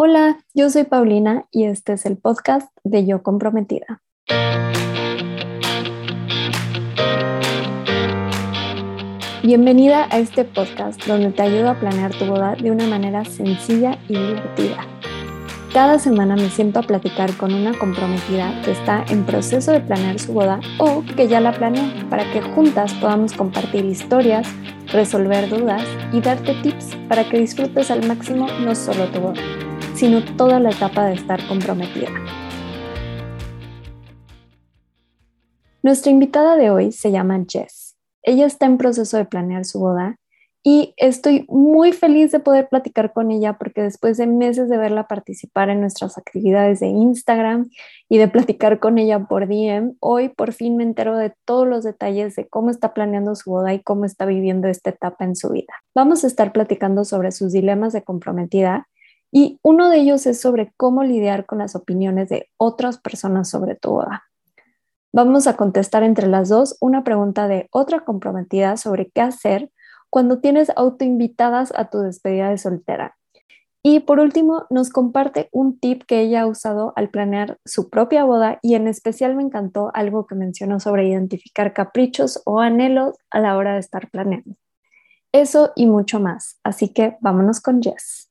Hola, yo soy Paulina y este es el podcast de Yo Comprometida. Bienvenida a este podcast donde te ayudo a planear tu boda de una manera sencilla y divertida. Cada semana me siento a platicar con una comprometida que está en proceso de planear su boda o que ya la planeó para que juntas podamos compartir historias, resolver dudas y darte tips para que disfrutes al máximo no solo tu boda, sino toda la etapa de estar comprometida. Nuestra invitada de hoy se llama Jess. Ella está en proceso de planear su boda y estoy muy feliz de poder platicar con ella porque después de meses de verla participar en nuestras actividades de Instagram y de platicar con ella por DM, hoy por fin me entero de todos los detalles de cómo está planeando su boda y cómo está viviendo esta etapa en su vida. Vamos a estar platicando sobre sus dilemas de comprometida y uno de ellos es sobre cómo lidiar con las opiniones de otras personas sobre tu boda. Vamos a contestar entre las dos una pregunta de otra comprometida sobre qué hacer cuando tienes autoinvitadas a tu despedida de soltera. Y por último, nos comparte un tip que ella ha usado al planear su propia boda y en especial me encantó algo que mencionó sobre identificar caprichos o anhelos a la hora de estar planeando. Eso y mucho más. Así que vámonos con Jess.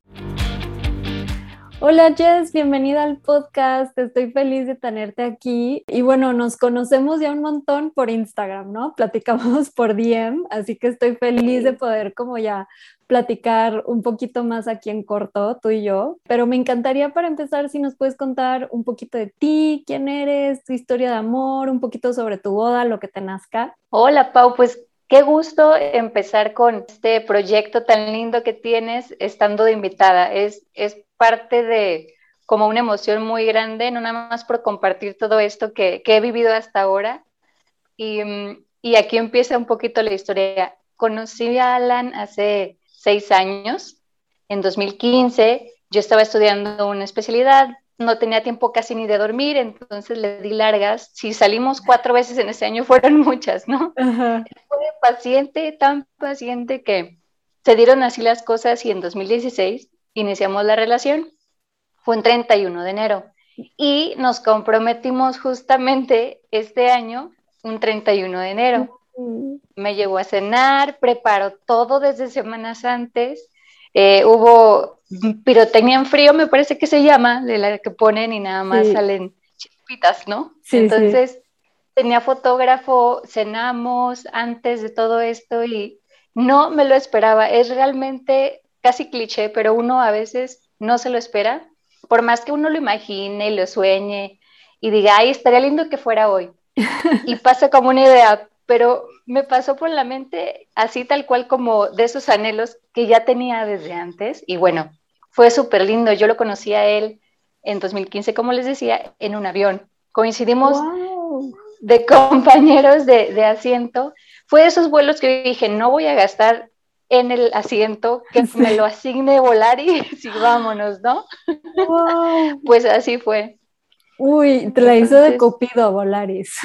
Hola Jess, bienvenida al podcast. Estoy feliz de tenerte aquí. Y bueno, nos conocemos ya un montón por Instagram, ¿no? Platicamos por DM, así que estoy feliz de poder como ya platicar un poquito más aquí en corto, tú y yo. Pero me encantaría para empezar si nos puedes contar un poquito de ti, quién eres, tu historia de amor, un poquito sobre tu boda, lo que te nazca. Hola Pau, pues Qué gusto empezar con este proyecto tan lindo que tienes estando de invitada. Es, es parte de como una emoción muy grande, no nada más por compartir todo esto que, he vivido hasta ahora. Y, y, aquí empieza un poquito la historia. Conocí a Alan hace seis años, en 2015. Yo estaba estudiando una especialidad, no tenía tiempo casi ni de dormir, entonces le di largas. Si salimos cuatro veces en ese año, fueron muchas, ¿no? Fue paciente, tan paciente que se dieron así las cosas y en 2016 iniciamos la relación. Fue un 31 de enero y nos comprometimos justamente este año, un 31 de enero. Me llevó a cenar, preparó todo desde semanas antes. Eh, hubo pirotecnia en frío, me parece que se llama, de la que ponen y nada más salen chispitas, ¿no? Entonces, tenía fotógrafo, cenamos antes de todo esto y no me lo esperaba. Es realmente casi cliché, pero uno a veces no se lo espera, por más que uno lo imagine y lo sueñe y diga, ay, estaría lindo que fuera hoy. y pasa como una idea, pero me pasó por la mente así tal cual como de esos anhelos que ya tenía desde antes. Y bueno, fue súper lindo. Yo lo conocí a él en 2015, como les decía, en un avión. Coincidimos de compañeros de, de asiento. Fue de esos vuelos que dije, no voy a gastar en el asiento, que me lo asigne volar y sí, vámonos, ¿no? Pues así fue. Uy, te la hizo de copido Volaris.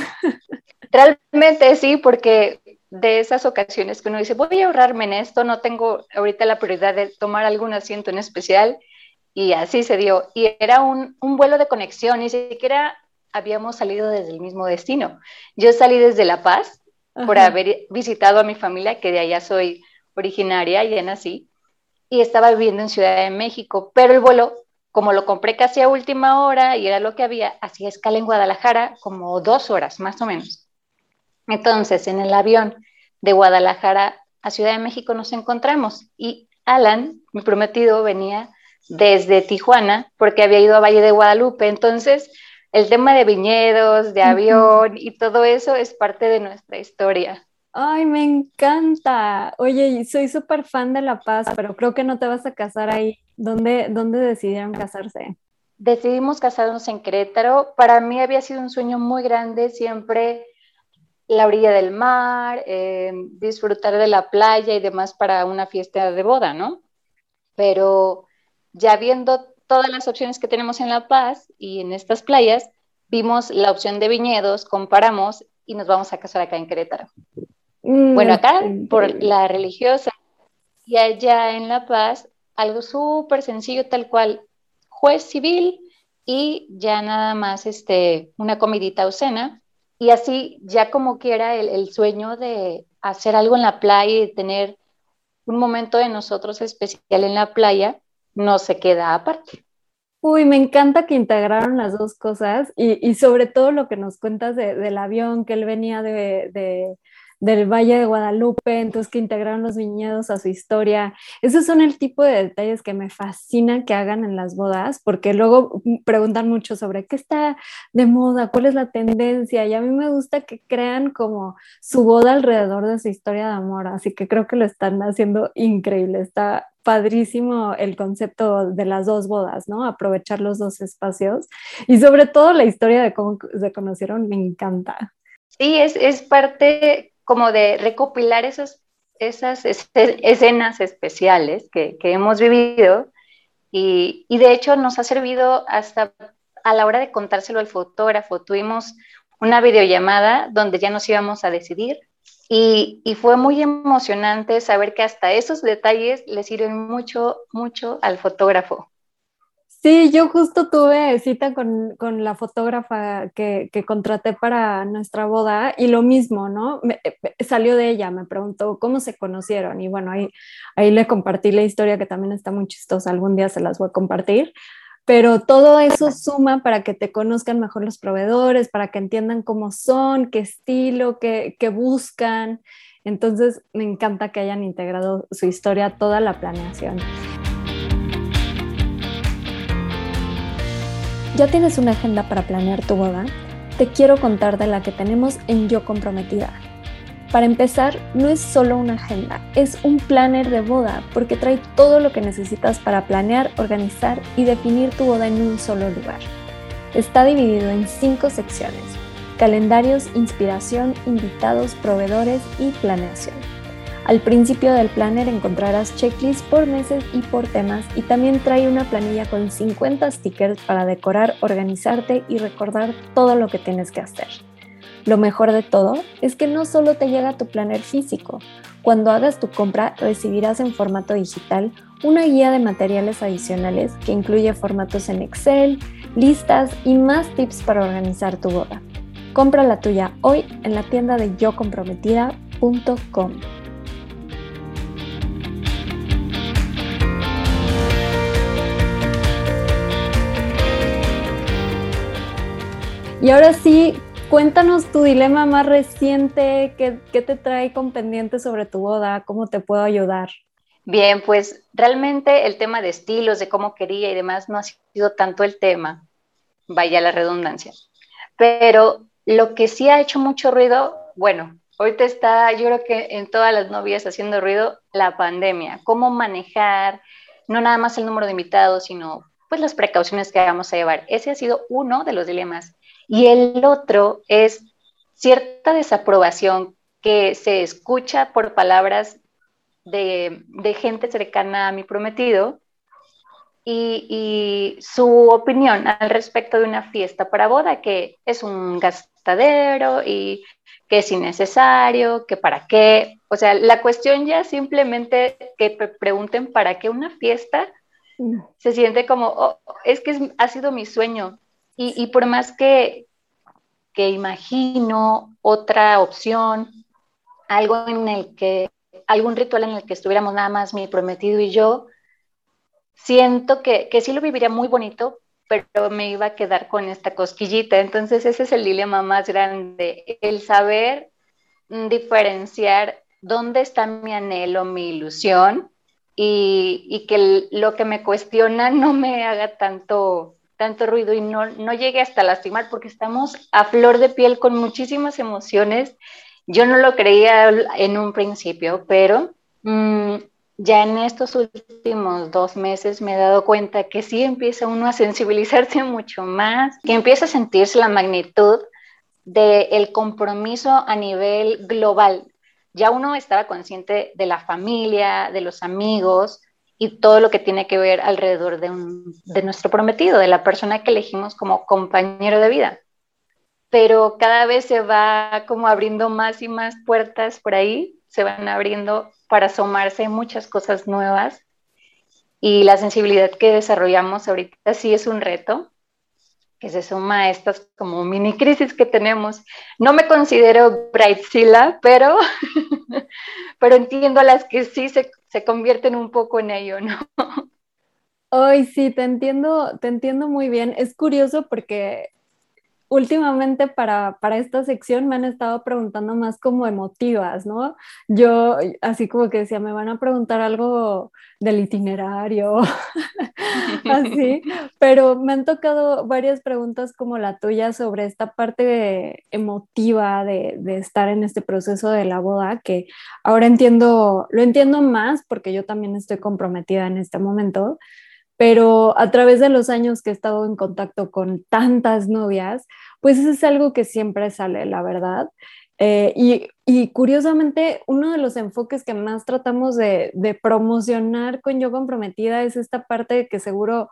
Realmente sí, porque de esas ocasiones que uno dice, voy a ahorrarme en esto, no tengo ahorita la prioridad de tomar algún asiento en especial, y así se dio. Y era un, un vuelo de conexión, ni siquiera habíamos salido desde el mismo destino. Yo salí desde La Paz por haber visitado a mi familia, que de allá soy originaria, ya nací, y estaba viviendo en Ciudad de México, pero el vuelo, como lo compré casi a última hora y era lo que había, hacía escala en Guadalajara como dos horas, más o menos. Entonces, en el avión de Guadalajara a Ciudad de México nos encontramos y Alan, mi prometido, venía desde Tijuana porque había ido a Valle de Guadalupe. Entonces, el tema de viñedos, de avión y todo eso es parte de nuestra historia. Ay, me encanta. Oye, soy súper fan de La Paz, pero creo que no te vas a casar ahí. ¿Dónde, ¿Dónde decidieron casarse? Decidimos casarnos en Querétaro. Para mí había sido un sueño muy grande siempre la orilla del mar, eh, disfrutar de la playa y demás para una fiesta de boda, ¿no? Pero ya viendo todas las opciones que tenemos en La Paz y en estas playas, vimos la opción de viñedos, comparamos y nos vamos a casar acá en Querétaro. Mm, bueno, acá por la religiosa y allá en La Paz, algo súper sencillo, tal cual. juez civil y ya nada más este, una comidita o cena. Y así ya como quiera el, sueño de hacer algo en la playa y tener un momento de nosotros especial en la playa, no se queda aparte. Uy, me encanta que integraron las dos cosas y, sobre todo lo que nos cuentas de, del avión, que él venía de, del Valle de Guadalupe, entonces que integraron los viñedos a su historia. Esos son el tipo de detalles que me fascinan que hagan en las bodas, porque luego preguntan mucho sobre qué está de moda, cuál es la tendencia, y a mí me gusta que crean como su boda alrededor de su historia de amor, así que creo que lo están haciendo increíble, está padrísimo el concepto de las dos bodas, ¿no? Aprovechar los dos espacios y sobre todo la historia de cómo se conocieron me encanta. Sí, es, es parte como de recopilar esas, esas escenas especiales que, hemos vivido y, y, de hecho nos ha servido hasta a la hora de contárselo al fotógrafo. Tuvimos una videollamada donde ya nos íbamos a decidir y, y, fue muy emocionante saber que hasta esos detalles le sirven mucho, mucho al fotógrafo. Sí, yo justo tuve cita con, con la fotógrafa que, que, contraté para nuestra boda y lo mismo, ¿no? Eh, salió de ella, me preguntó cómo se conocieron y bueno, ahí, ahí le compartí la historia que también está muy chistosa, algún día se las voy a compartir, pero todo eso suma para que te conozcan mejor los proveedores, para que entiendan cómo son, qué estilo, qué, qué buscan. Entonces, me encanta que hayan integrado su historia a toda la planeación. ¿Ya tienes una agenda para planear tu boda? Te quiero contar de la que tenemos en Yo Comprometida. Para empezar, no es solo una agenda, es un planner de boda porque trae todo lo que necesitas para planear, organizar y definir tu boda en un solo lugar. Está dividido en cinco secciones, calendarios, inspiración, invitados, proveedores y planeación. Al principio del planner encontrarás checklists por meses y por temas y también trae una planilla con 50 stickers para decorar, organizarte y recordar todo lo que tienes que hacer. Lo mejor de todo es que no solo te llega tu planner físico, cuando hagas tu compra recibirás en formato digital una guía de materiales adicionales que incluye formatos en Excel, listas y más tips para organizar tu boda. Compra la tuya hoy en la tienda de yocomprometida.com. Y ahora sí, cuéntanos tu dilema más reciente, ¿qué, qué te trae con pendiente sobre tu boda? ¿Cómo te puedo ayudar? Bien, pues realmente el tema de estilos, de cómo quería y demás no ha sido tanto el tema, vaya la redundancia. Pero lo que sí ha hecho mucho ruido, bueno, ahorita está, yo creo que en todas las novias haciendo ruido, la pandemia, cómo manejar no nada más el número de invitados, sino pues las precauciones que vamos a llevar. Ese ha sido uno de los dilemas. Y el otro es cierta desaprobación que se escucha por palabras de, gente cercana a mi prometido y, y, su opinión al respecto de una fiesta para boda, que es un gastadero y que es innecesario, que para qué. O sea, la cuestión ya simplemente que pregunten para qué una fiesta mm. se siente como, oh, es que ha sido mi sueño, y, por más que, que imagino otra opción, algo en el que, algún ritual en el que estuviéramos nada más mi prometido y yo, siento que, que sí lo viviría muy bonito, pero me iba a quedar con esta cosquillita. Entonces ese es el dilema más grande, el saber diferenciar dónde está mi anhelo, mi ilusión y, y que lo que me cuestiona no me haga tanto tanto ruido y no, no llegue hasta lastimar porque estamos a flor de piel con muchísimas emociones. Yo no lo creía en un principio, pero mmm, ya en estos últimos dos meses me he dado cuenta que sí empieza uno a sensibilizarse mucho más, que empieza a sentirse la magnitud del compromiso a nivel global. Ya uno estaba consciente de la familia, de los amigos, y todo lo que tiene que ver alrededor de, un, de nuestro prometido, de la persona que elegimos como compañero de vida. Pero cada vez se va como abriendo más y más puertas por ahí, se van abriendo para asomarse muchas cosas nuevas. y la sensibilidad que desarrollamos ahorita sí es un reto que se suma a estas como mini crisis que tenemos. No me considero Brightzilla, pero, pero entiendo a las que sí se, se convierten un poco en ello, ¿no? Ay, sí, te entiendo, te entiendo muy bien. Es curioso porque últimamente para, para, esta sección me han estado preguntando más como emotivas, ¿no? Yo así como que decía, me van a preguntar algo del itinerario, así, pero me han tocado varias preguntas como la tuya sobre esta parte emotiva de, de estar en este proceso de la boda, que ahora entiendo, lo entiendo más porque yo también estoy comprometida en este momento pero a través de los años que he estado en contacto con tantas novias, pues eso es algo que siempre sale, la verdad. Eh, y, curiosamente, uno de los enfoques que más tratamos de, de, promocionar con Yo Comprometida es esta parte que seguro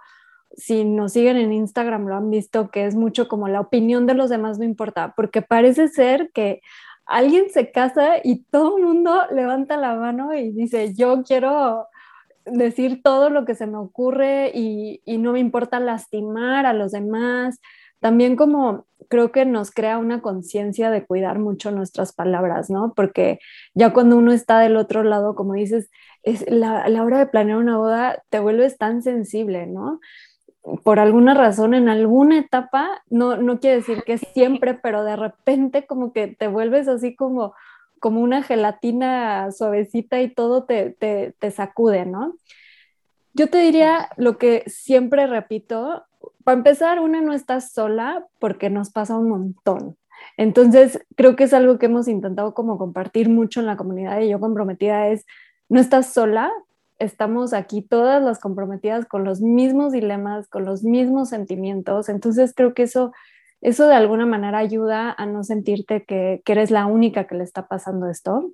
si nos siguen en Instagram lo han visto, que es mucho como la opinión de los demás no importa, porque parece ser que alguien se casa y todo el mundo levanta la mano y dice, yo quiero decir todo lo que se me ocurre y, no me importa lastimar a los demás. También como creo que nos crea una conciencia de cuidar mucho nuestras palabras, ¿no? Porque ya cuando uno está del otro lado, como dices, es la, la hora de planear una boda te vuelves tan sensible, ¿no? Por alguna razón, en alguna etapa, no, no quiere decir que siempre, pero de repente como que te vuelves así como como una gelatina suavecita y todo te, te, sacude, ¿no? Yo te diría lo que siempre repito, para empezar, una no está sola porque nos pasa un montón. Entonces, creo que es algo que hemos intentado como compartir mucho en la comunidad y yo comprometida es, no estás sola, estamos aquí todas las comprometidas con los mismos dilemas, con los mismos sentimientos. Entonces, creo que eso eso de alguna manera ayuda a no sentirte que, eres la única que le está pasando esto.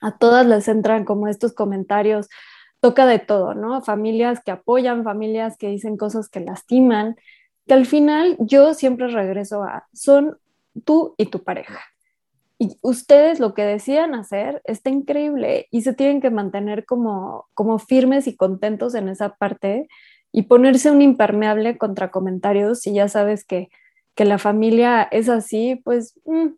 A todas les entran como estos comentarios, toca de todo, ¿no? Familias que apoyan, familias que dicen cosas que lastiman, que al final yo siempre regreso a, son tú y tu pareja. Y ustedes lo que decían hacer está increíble y se tienen que mantener como, como firmes y contentos en esa parte y ponerse un impermeable contra comentarios si ya sabes que que la familia es así, pues mm,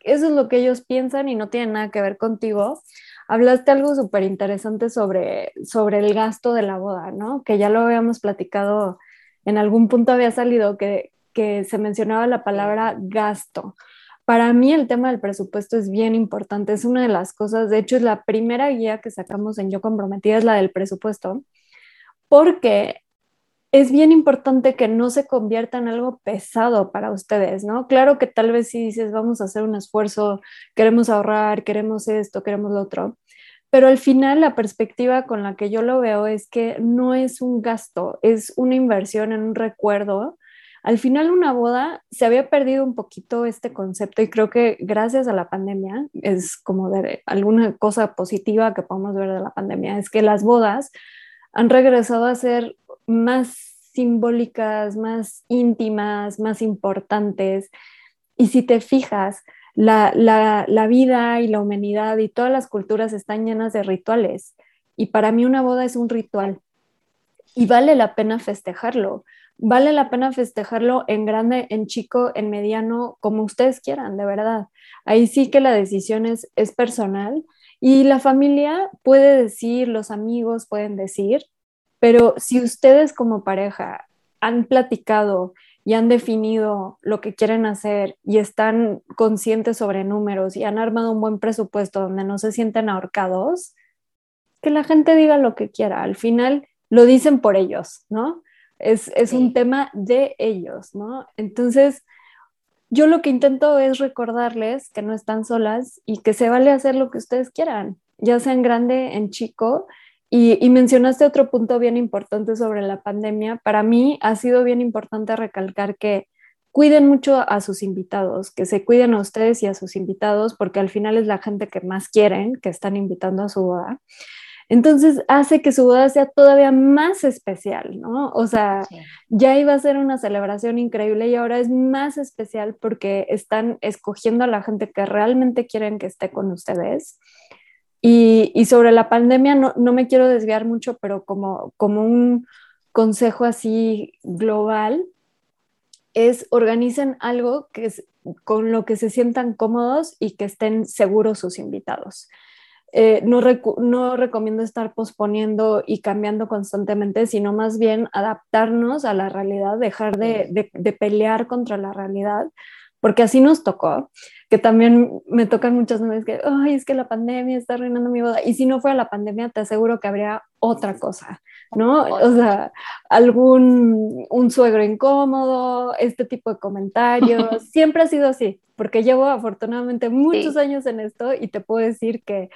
eso es lo que ellos piensan y no tiene nada que ver contigo. Hablaste algo súper interesante sobre, sobre el gasto de la boda, ¿no? Que ya lo habíamos platicado, en algún punto había salido que, que se mencionaba la palabra gasto. Para mí el tema del presupuesto es bien importante, es una de las cosas, de hecho es la primera guía que sacamos en Yo Comprometida, es la del presupuesto, porque es bien importante que no se convierta en algo pesado para ustedes, ¿no? Claro que tal vez si dices, vamos a hacer un esfuerzo, queremos ahorrar, queremos esto, queremos lo otro, pero al final la perspectiva con la que yo lo veo es que no es un gasto, es una inversión en un recuerdo. Al final una boda se había perdido un poquito este concepto y creo que gracias a la pandemia es como de alguna cosa positiva que podemos ver de la pandemia, es que las bodas han regresado a ser más simbólicas, más íntimas, más importantes. Y si te fijas, la, vida y la humanidad y todas las culturas están llenas de rituales. Y para mí una boda es un ritual. Y vale la pena festejarlo. Vale la pena festejarlo en grande, en chico, en mediano, como ustedes quieran, de verdad. Ahí sí que la decisión es, es personal. Y la familia puede decir, los amigos pueden decir, pero si ustedes como pareja han platicado y han definido lo que quieren hacer y están conscientes sobre números y han armado un buen presupuesto donde no se sienten ahorcados, que la gente diga lo que quiera. Al final lo dicen por ellos, ¿no? Es, un tema de ellos, ¿no? Entonces, yo lo que intento es recordarles que no están solas y que se vale hacer lo que ustedes quieran, ya sea en grande, en chico, y, mencionaste otro punto bien importante sobre la pandemia. Para mí ha sido bien importante recalcar que cuiden mucho a sus invitados, que se cuiden a ustedes y a sus invitados, porque al final es la gente que más quieren, que están invitando a su boda. Entonces hace que su boda sea todavía más especial, ¿no? O sea, ya iba a ser una celebración increíble y ahora es más especial porque están escogiendo a la gente que realmente quieren que esté con ustedes Y, sobre la pandemia no, no, me quiero desviar mucho, pero como, como un consejo así global, es organicen algo que es, con lo que se sientan cómodos y que estén seguros sus invitados. Eh, no, no, recomiendo estar posponiendo y cambiando constantemente, sino más bien adaptarnos a la realidad, dejar de, de, pelear contra la realidad, porque así nos tocó, que también me tocan muchas veces que, ay, es que la pandemia está arruinando mi boda, y si no fuera la pandemia, te aseguro que habría otra cosa, ¿no? O sea, algún, un suegro incómodo, este tipo de comentarios, siempre ha sido así, porque llevo afortunadamente muchos años en esto y te puedo decir que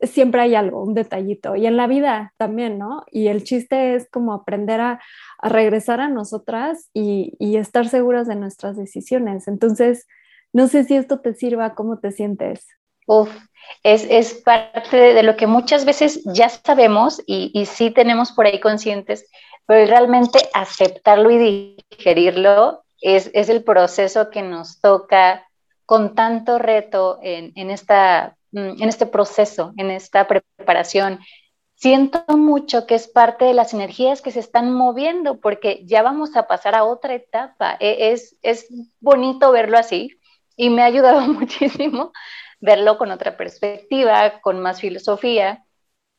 siempre hay algo, un detallito. Y en la vida también, ¿no? Y el chiste es como aprender a, regresar a nosotras y, estar seguras de nuestras decisiones. Entonces, no sé si esto te sirva, ¿cómo te sientes? Uf, es, parte de lo que muchas veces ya sabemos y, y sí tenemos por ahí conscientes, pero realmente aceptarlo y digerirlo es, el proceso que nos toca con tanto reto en, en esta en este proceso, en esta preparación. Siento mucho que es parte de las energías que se están moviendo porque ya vamos a pasar a otra etapa. E, es, es bonito verlo así y me ha ayudado muchísimo verlo con otra perspectiva, con más filosofía,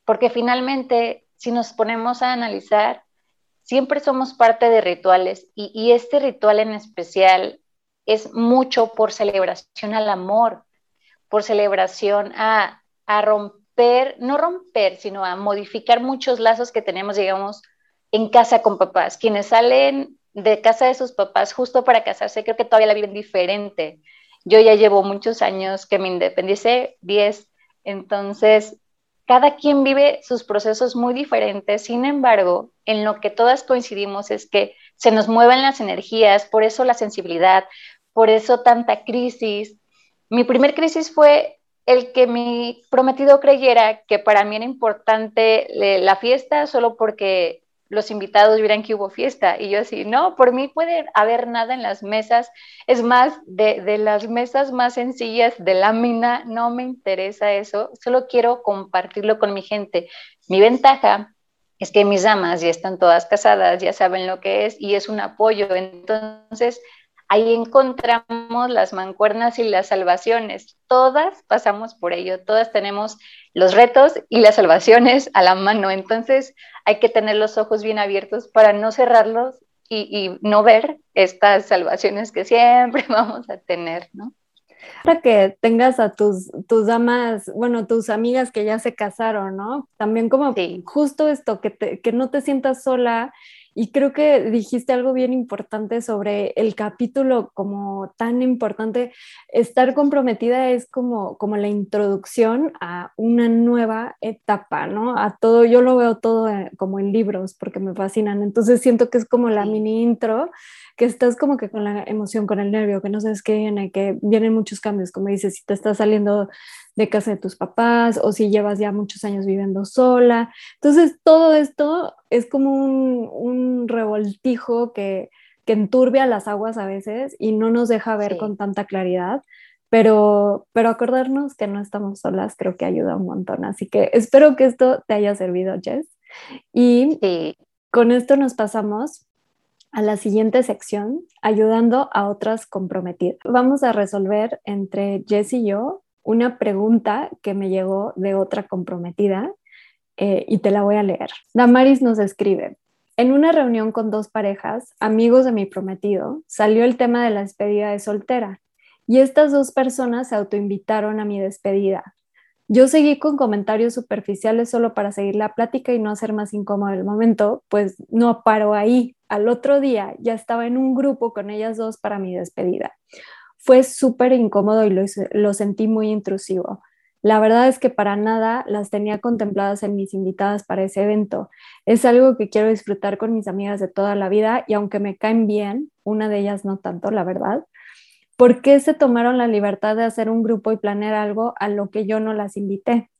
porque finalmente, si nos ponemos a analizar, siempre somos parte de rituales y, y este ritual en especial es mucho por celebración al amor, por celebración a, romper, no romper, sino a modificar muchos lazos que tenemos, digamos, en casa con papás. Quienes salen de casa de sus papás justo para casarse, creo que todavía la viven diferente. Yo ya llevo muchos años que me independicé, 10, entonces cada quien vive sus procesos muy diferentes, sin embargo, en lo que todas coincidimos es que se nos mueven las energías, por eso la sensibilidad, por eso tanta crisis, mi primer crisis fue el que mi prometido creyera que para mí era importante eh, la fiesta solo porque los invitados vieran que hubo fiesta. Y yo así, no, por mí puede haber nada en las mesas. Es más, de, de, las mesas más sencillas de lámina, no me interesa eso. Solo quiero compartirlo con mi gente. Mi ventaja es que mis damas ya están todas casadas, ya saben lo que es y es un apoyo. Entonces, ahí encontramos las mancuernas y las salvaciones. Todas pasamos por ello, todas tenemos los retos y las salvaciones a la mano. Entonces hay que tener los ojos bien abiertos para no cerrarlos y, no ver estas salvaciones que siempre vamos a tener, ¿no? Para que tengas a tus, tus damas, bueno, tus amigas que ya se casaron, ¿no? También como justo esto, que, que no te sientas sola y creo que dijiste algo bien importante sobre el capítulo como tan importante. Estar comprometida es como, como la introducción a una nueva etapa, ¿no? A todo, yo lo veo todo eh, como en libros porque me fascinan. Entonces siento que es como la mini intro, que estás como que con la emoción, con el nervio, que no sabes qué viene, que vienen muchos cambios, como dices, si te estás saliendo de casa de tus papás o si llevas ya muchos años viviendo sola. Entonces, todo esto es como un, revoltijo que, que, enturbia las aguas a veces y no nos deja ver con tanta claridad. Pero, pero acordarnos que no estamos solas creo que ayuda un montón. Así que espero que esto te haya servido, Jess. Y con esto nos pasamos a la siguiente sección, ayudando a otras comprometidas. Vamos a resolver entre Jess y yo una pregunta que me llegó de otra comprometida eh, y te la voy a leer. Damaris nos escribe, en una reunión con dos parejas, amigos de mi prometido, salió el tema de la despedida de soltera y estas dos personas se autoinvitaron a mi despedida. Yo seguí con comentarios superficiales solo para seguir la plática y no hacer más incómodo el momento, pues no paro ahí. Al otro día ya estaba en un grupo con ellas dos para mi despedida fue súper incómodo y lo, sentí muy intrusivo. La verdad es que para nada las tenía contempladas en mis invitadas para ese evento. Es algo que quiero disfrutar con mis amigas de toda la vida y aunque me caen bien, una de ellas no tanto, la verdad. ¿Por qué se tomaron la libertad de hacer un grupo y planear algo a lo que yo no las invité?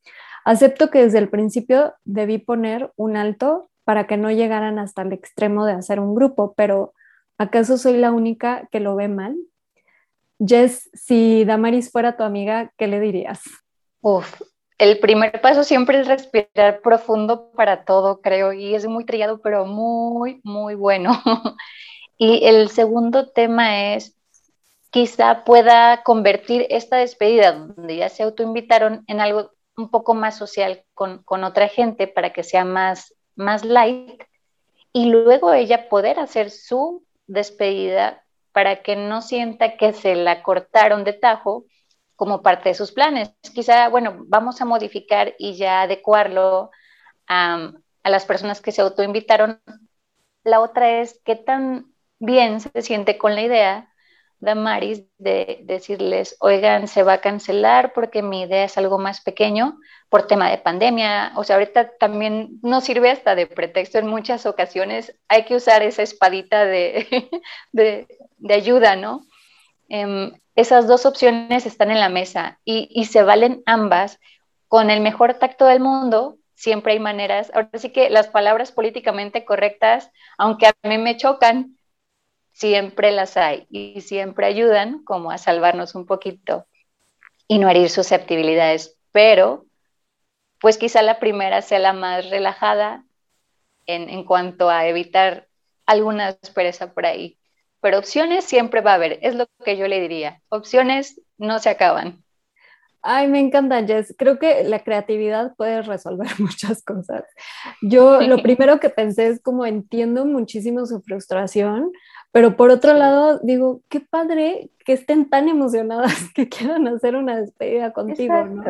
Acepto que desde el principio debí poner un alto para que no llegaran hasta el extremo de hacer un grupo, pero ¿acaso soy la única que lo ve mal? Jess, si Damaris fuera tu amiga, ¿qué le dirías? Uf, el primer paso siempre es respirar profundo para todo, creo, y es muy trillado, pero muy, muy bueno. y el segundo tema es, quizá pueda convertir esta despedida, donde ya se autoinvitaron, en algo un poco más social con, otra gente para que sea más, más light, y luego ella poder hacer su despedida para que no sienta que se la cortaron de tajo como parte de sus planes. Quizá, bueno, vamos a modificar y ya adecuarlo a, las personas que se autoinvitaron. La otra es qué tan bien se siente con la idea Damaris de decirles, oigan, se va a cancelar porque mi idea es algo más pequeño por tema de pandemia. O sea, ahorita también nos sirve hasta de pretexto en muchas ocasiones. Hay que usar esa espadita de, de, ayuda, ¿no? Em, esas dos opciones están en la mesa y, se valen ambas con el mejor tacto del mundo. Siempre hay maneras. Ahora sí que las palabras políticamente correctas, aunque a mí me chocan, siempre las hay y siempre ayudan como a salvarnos un poquito y no herir susceptibilidades. Pero, pues quizá la primera sea la más relajada en, en cuanto a evitar alguna aspereza por ahí. Pero opciones siempre va a haber, es lo que yo le diría. Opciones no se acaban. Ay, me encanta, Jess. Creo que la creatividad puede resolver muchas cosas. Yo lo primero que pensé es como entiendo muchísimo su frustración, pero por otro lado digo, qué padre que estén tan emocionadas que quieran hacer una despedida contigo, ¿no?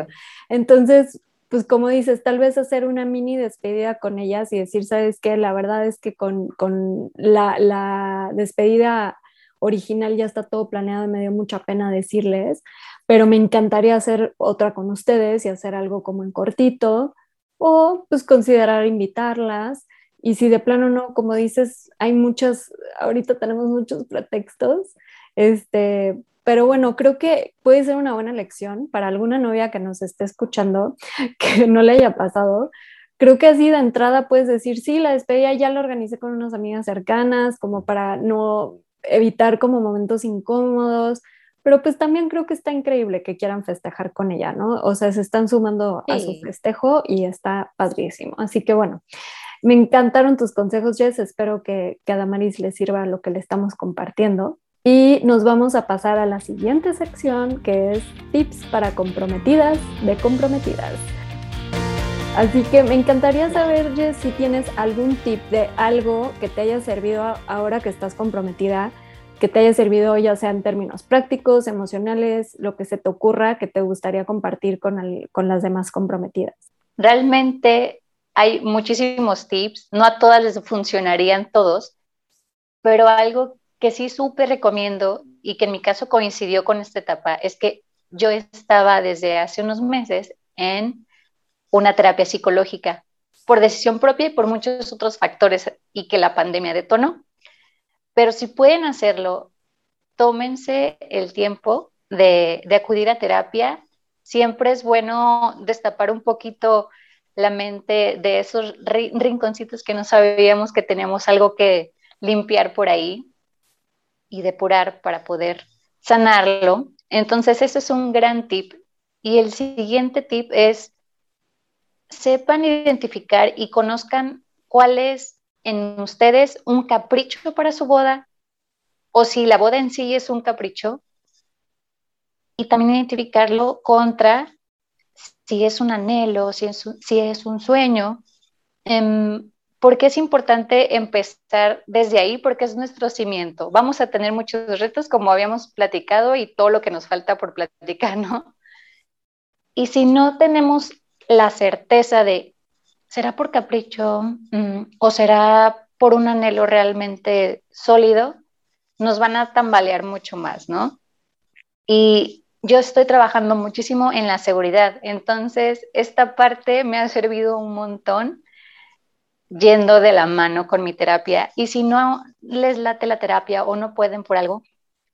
Entonces, pues como dices, tal vez hacer una mini despedida con ellas y decir, sabes qué, la verdad es que con, la, despedida original ya está todo planeado y me dio mucha pena decirles, pero me encantaría hacer otra con ustedes y hacer algo como en cortito o pues considerar invitarlas. Y si de plano no, como dices, hay muchas, ahorita tenemos muchos pretextos, este, pero bueno, creo que puede ser una buena lección para alguna novia que nos esté escuchando, que no le haya pasado. Creo que así de entrada puedes decir, sí, la despedida ya la organicé con unas amigas cercanas, como para no evitar como momentos incómodos, pero pues también creo que está increíble que quieran festejar con ella, ¿no? O sea, se están sumando a su festejo y está padrísimo. Así que bueno, me encantaron tus consejos, Jess. Espero que, que a Damaris le sirva lo que le estamos compartiendo. Y nos vamos a pasar a la siguiente sección que es tips para comprometidas de comprometidas. Así que me encantaría saber, Jess, si tienes algún tip de algo que te haya servido ahora que estás comprometida, que te haya servido ya sea en términos prácticos, emocionales, lo que se te ocurra que te gustaría compartir con, con las demás comprometidas. Realmente hay muchísimos tips, no a todas les funcionarían todos, pero algo que sí súper recomiendo y que en mi caso coincidió con esta etapa es que yo estaba desde hace unos meses en una terapia psicológica por decisión propia y por muchos otros factores y que la pandemia detonó. Pero si pueden hacerlo, tómense el tiempo de, de acudir a terapia. Siempre es bueno destapar un poquito la mente de esos rinconcitos que no sabíamos que teníamos algo que limpiar por ahí y depurar para poder sanarlo. Entonces, ese es un gran tip. Y el siguiente tip es, sepan identificar y conozcan cuál es en ustedes un capricho para su boda o si la boda en sí es un capricho. Y también identificarlo contra si es un anhelo, si es, un sueño. Em, ¿Por qué es importante empezar desde ahí? Porque es nuestro cimiento. Vamos a tener muchos retos, como habíamos platicado, y todo lo que nos falta por platicar, ¿no? Y si no tenemos la certeza de, ¿será por capricho mm, o será por un anhelo realmente sólido? Nos van a tambalear mucho más, ¿no? Y yo estoy trabajando muchísimo en la seguridad, entonces esta parte me ha servido un montón yendo de la mano con mi terapia. Y si no les late la terapia o no pueden por algo,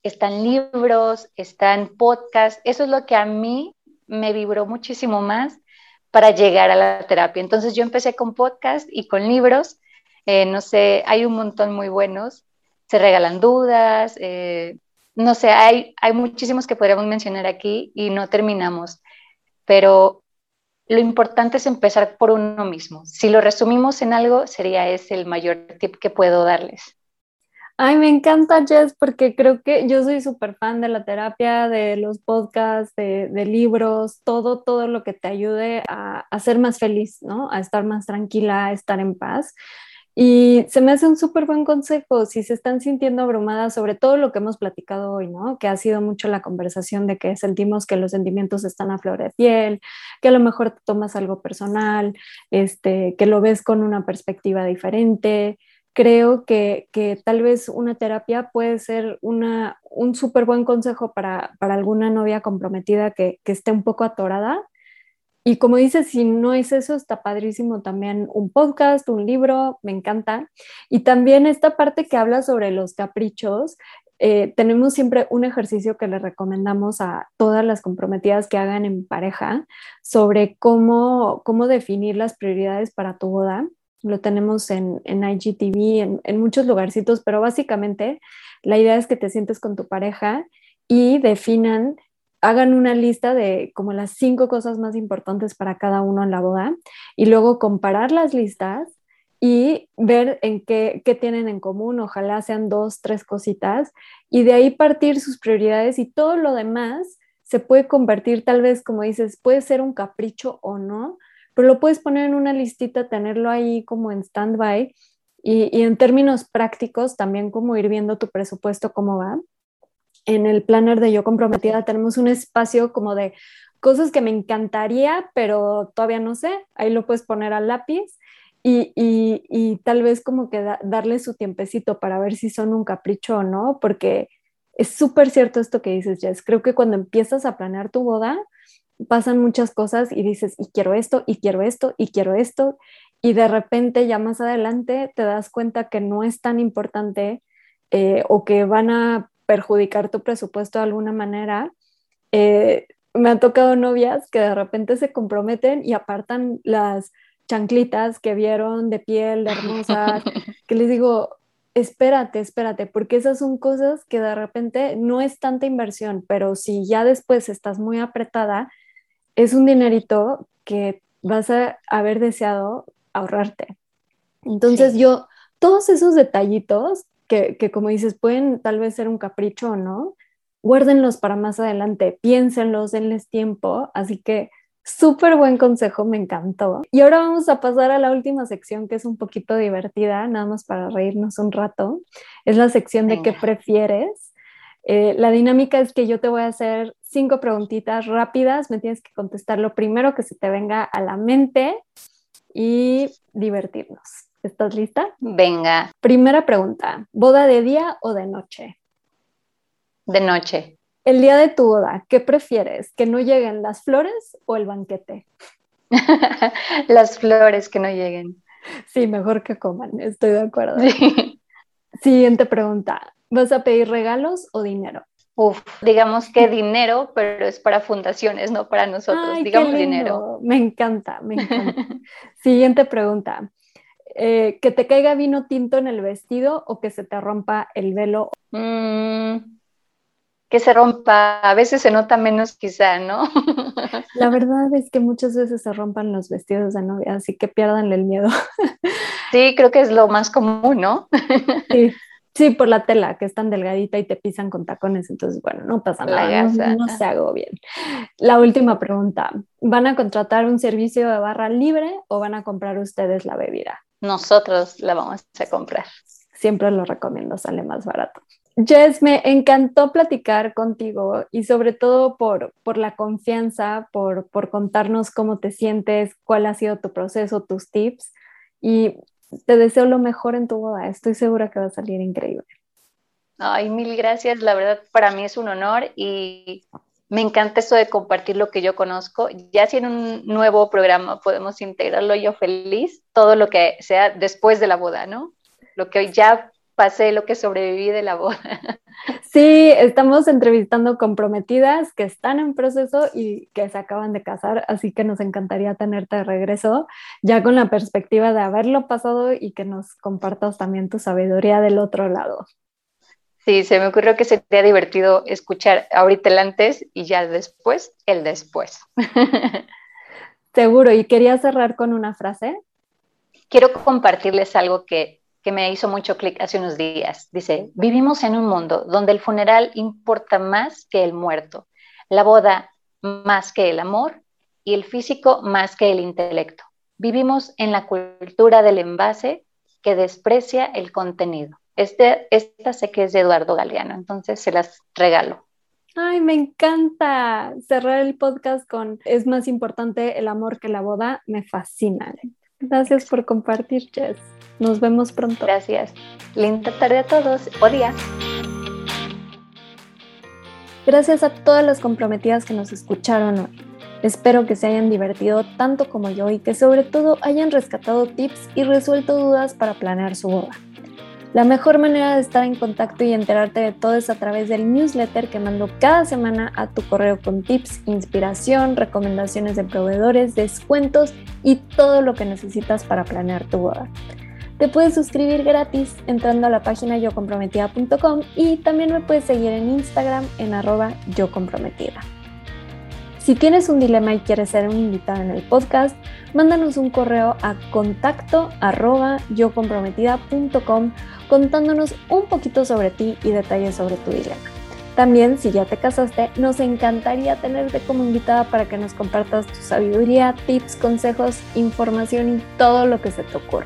están libros, están podcasts. Eso es lo que a mí me vibró muchísimo más para llegar a la terapia. Entonces yo empecé con podcast y con libros. Eh, no sé, hay un montón muy buenos. Se regalan dudas. Eh, no sé, hay, hay muchísimos que podríamos mencionar aquí y no terminamos. Pero lo importante es empezar por uno mismo. Si lo resumimos en algo, sería ese el mayor tip que puedo darles. Ay, me encanta Jess porque creo que yo soy súper fan de la terapia, de los podcasts, de, libros, todo, todo lo que te ayude a, a, ser más feliz, ¿no? A estar más tranquila, a estar en paz. Y se me hace un súper buen consejo si se están sintiendo abrumadas sobre todo lo que hemos platicado hoy, ¿no? Que ha sido mucho la conversación de que sentimos que los sentimientos están a flor de piel, que a lo mejor te tomas algo personal, este, que lo ves con una perspectiva diferente. Creo que, que tal vez una terapia puede ser una, un súper buen consejo para, para alguna novia comprometida que, que esté un poco atorada y como dices, si no es eso, está padrísimo también un podcast, un libro, me encanta. Y también esta parte que habla sobre los caprichos, eh, tenemos siempre un ejercicio que le recomendamos a todas las comprometidas que hagan en pareja sobre cómo, cómo definir las prioridades para tu boda. Lo tenemos en, en IGTV, en, en muchos lugarcitos, pero básicamente la idea es que te sientes con tu pareja y definan hagan una lista de como las cinco cosas más importantes para cada uno en la boda y luego comparar las listas y ver en qué, qué, tienen en común, ojalá sean dos, tres cositas, y de ahí partir sus prioridades y todo lo demás se puede convertir tal vez, como dices, puede ser un capricho o no, pero lo puedes poner en una listita, tenerlo ahí como en stand-by y, y en términos prácticos también como ir viendo tu presupuesto cómo va en el planner de Yo Comprometida tenemos un espacio como de cosas que me encantaría, pero todavía no sé. Ahí lo puedes poner al lápiz y, y, tal vez como que darle su tiempecito para ver si son un capricho o no, porque es súper cierto esto que dices, Jess. Creo que cuando empiezas a planear tu boda, pasan muchas cosas y dices, y quiero esto, y quiero esto, y quiero esto, y de repente ya más adelante te das cuenta que no es tan importante eh, o que van a perjudicar tu presupuesto de alguna manera. Eh, me han tocado novias que de repente se comprometen y apartan las chanclitas que vieron de piel, de hermosas, que les digo, espérate, espérate, porque esas son cosas que de repente no es tanta inversión, pero si ya después estás muy apretada, es un dinerito que vas a haber deseado ahorrarte. Entonces yo, todos esos detallitos que, como dices, pueden tal vez ser un capricho o no, guárdenlos para más adelante, piénsenlos, denles tiempo, así que súper buen consejo, me encantó. Y ahora vamos a pasar a la última sección que es un poquito divertida, nada más para reírnos un rato. Es la sección de qué prefieres. Eh, la dinámica es que yo te voy a hacer cinco preguntitas rápidas, me tienes que contestar lo primero que se te venga a la mente y divertirnos. ¿Estás lista? Venga. Primera pregunta, ¿boda de día o de noche? De noche. El día de tu boda, ¿qué prefieres? ¿Que no lleguen las flores o el banquete? las flores que no lleguen. Sí, mejor que coman, estoy de acuerdo. Siguiente pregunta, ¿vas a pedir regalos o dinero? Uf, digamos que dinero, pero es para fundaciones, no para nosotros. digamos dinero. Me encanta, me encanta. Siguiente pregunta. Eh, que te caiga vino tinto en el vestido o que se te rompa el velo? Mm, que se rompa, a veces se nota menos quizá, ¿no? La verdad es que muchas veces se rompan los vestidos de novia, así que pierdan el miedo. Sí, creo que es lo más común, ¿no? Sí, sí, por la tela, que es tan delgadita y te pisan con tacones, entonces, bueno, no pasa nada, no, no, se hago bien. La última pregunta, ¿van a contratar un servicio de barra libre o van a comprar ustedes la bebida? Nosotros la vamos a comprar. Siempre lo recomiendo, sale más barato. Jess, me encantó platicar contigo y sobre todo por, por la confianza, por, por contarnos cómo te sientes, cuál ha sido tu proceso, tus tips y te deseo lo mejor en tu boda. Estoy segura que va a salir increíble. Ay, mil gracias. La verdad, para mí es un honor y me encanta esto de compartir lo que yo conozco. Ya si en un nuevo programa podemos integrarlo yo feliz, todo lo que sea después de la boda, ¿no? Lo que ya pasé, lo que sobreviví de la boda. Sí, estamos entrevistando comprometidas que están en proceso y que se acaban de casar, así que nos encantaría tenerte de regreso, ya con la perspectiva de haberlo pasado y que nos compartas también tu sabiduría del otro lado. Sí, se me ocurrió que sería divertido escuchar ahorita el antes y ya después el después. Seguro, y quería cerrar con una frase. Quiero compartirles algo que, que me hizo mucho clic hace unos días. Dice, vivimos en un mundo donde el funeral importa más que el muerto, la boda más que el amor y el físico más que el intelecto. Vivimos en la cultura del envase que desprecia el contenido. Este, esta sé que es de Eduardo Galeano, entonces se las regalo. Ay, me encanta cerrar el podcast con es más importante el amor que la boda. Me fascina. Gracias por compartir, Jess. Nos vemos pronto. Gracias. Linda tarde a todos o día. Gracias a todas las comprometidas que nos escucharon hoy. Espero que se hayan divertido tanto como yo y que sobre todo hayan rescatado tips y resuelto dudas para planear su boda. La mejor manera de estar en contacto y enterarte de todo es a través del newsletter que mando cada semana a tu correo con tips, inspiración, recomendaciones de proveedores, descuentos y todo lo que necesitas para planear tu boda. Te puedes suscribir gratis entrando a la página yocomprometida.com y también me puedes seguir en Instagram en arroba yocomprometida. Si tienes un dilema y quieres ser un invitado en el podcast, mándanos un correo a contacto arroba yocomprometida.com contándonos un poquito sobre ti y detalles sobre tu dilema. También, si ya te casaste, nos encantaría tenerte como invitada para que nos compartas tu sabiduría, tips, consejos, información y todo lo que se te ocurra.